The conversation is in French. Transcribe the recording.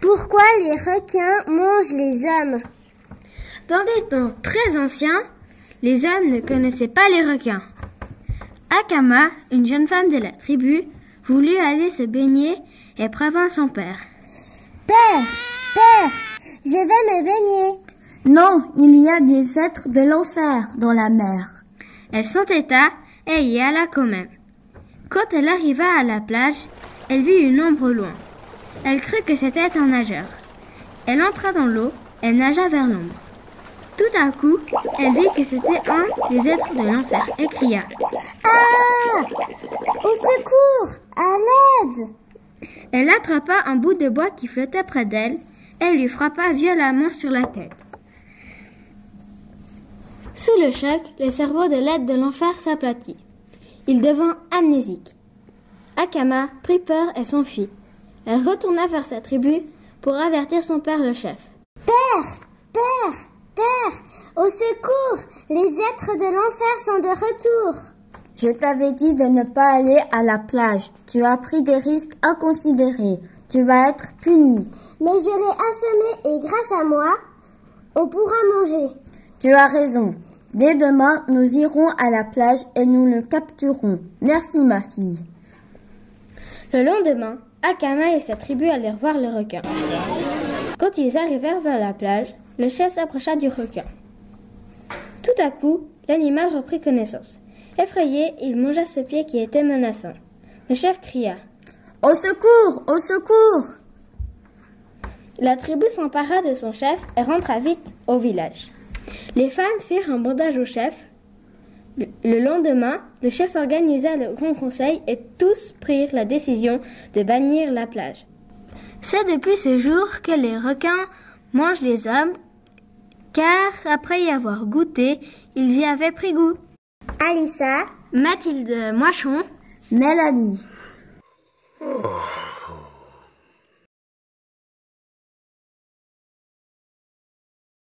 Pourquoi les requins mangent les hommes Dans des temps très anciens, les hommes ne connaissaient pas les requins. Akama, une jeune femme de la tribu, voulut aller se baigner et prévint son père. Père, père, je vais me baigner. Non, il y a des êtres de l'enfer dans la mer. Elle s'entêta et y alla quand même. Quand elle arriva à la plage, elle vit une ombre au loin. Elle crut que c'était un nageur. Elle entra dans l'eau et nagea vers l'ombre. Tout à coup, elle vit que c'était un des êtres de l'enfer et cria Ah Au secours À l'aide Elle attrapa un bout de bois qui flottait près d'elle et lui frappa violemment sur la tête. Sous le choc, le cerveau de l'aide de l'enfer s'aplatit. Il devint amnésique. Akama prit peur et s'enfuit. Elle retourna vers sa tribu pour avertir son père le chef. Père Père Père Au secours Les êtres de l'enfer sont de retour Je t'avais dit de ne pas aller à la plage. Tu as pris des risques inconsidérés. Tu vas être puni. Mais je l'ai assommé et grâce à moi, on pourra manger. Tu as raison. Dès demain, nous irons à la plage et nous le capturerons. Merci, ma fille. Le lendemain, Akama et sa tribu allèrent voir le requin. Quand ils arrivèrent vers la plage, le chef s'approcha du requin. Tout à coup, l'animal reprit connaissance. Effrayé, il mangea ce pied qui était menaçant. Le chef cria Au secours Au secours La tribu s'empara de son chef et rentra vite au village. Les femmes firent un bandage au chef. Le lendemain, le chef organisa le grand conseil et tous prirent la décision de bannir la plage. C'est depuis ce jour que les requins mangent les hommes, car après y avoir goûté, ils y avaient pris goût. Alissa, Mathilde Moichon, Mélanie. Oh.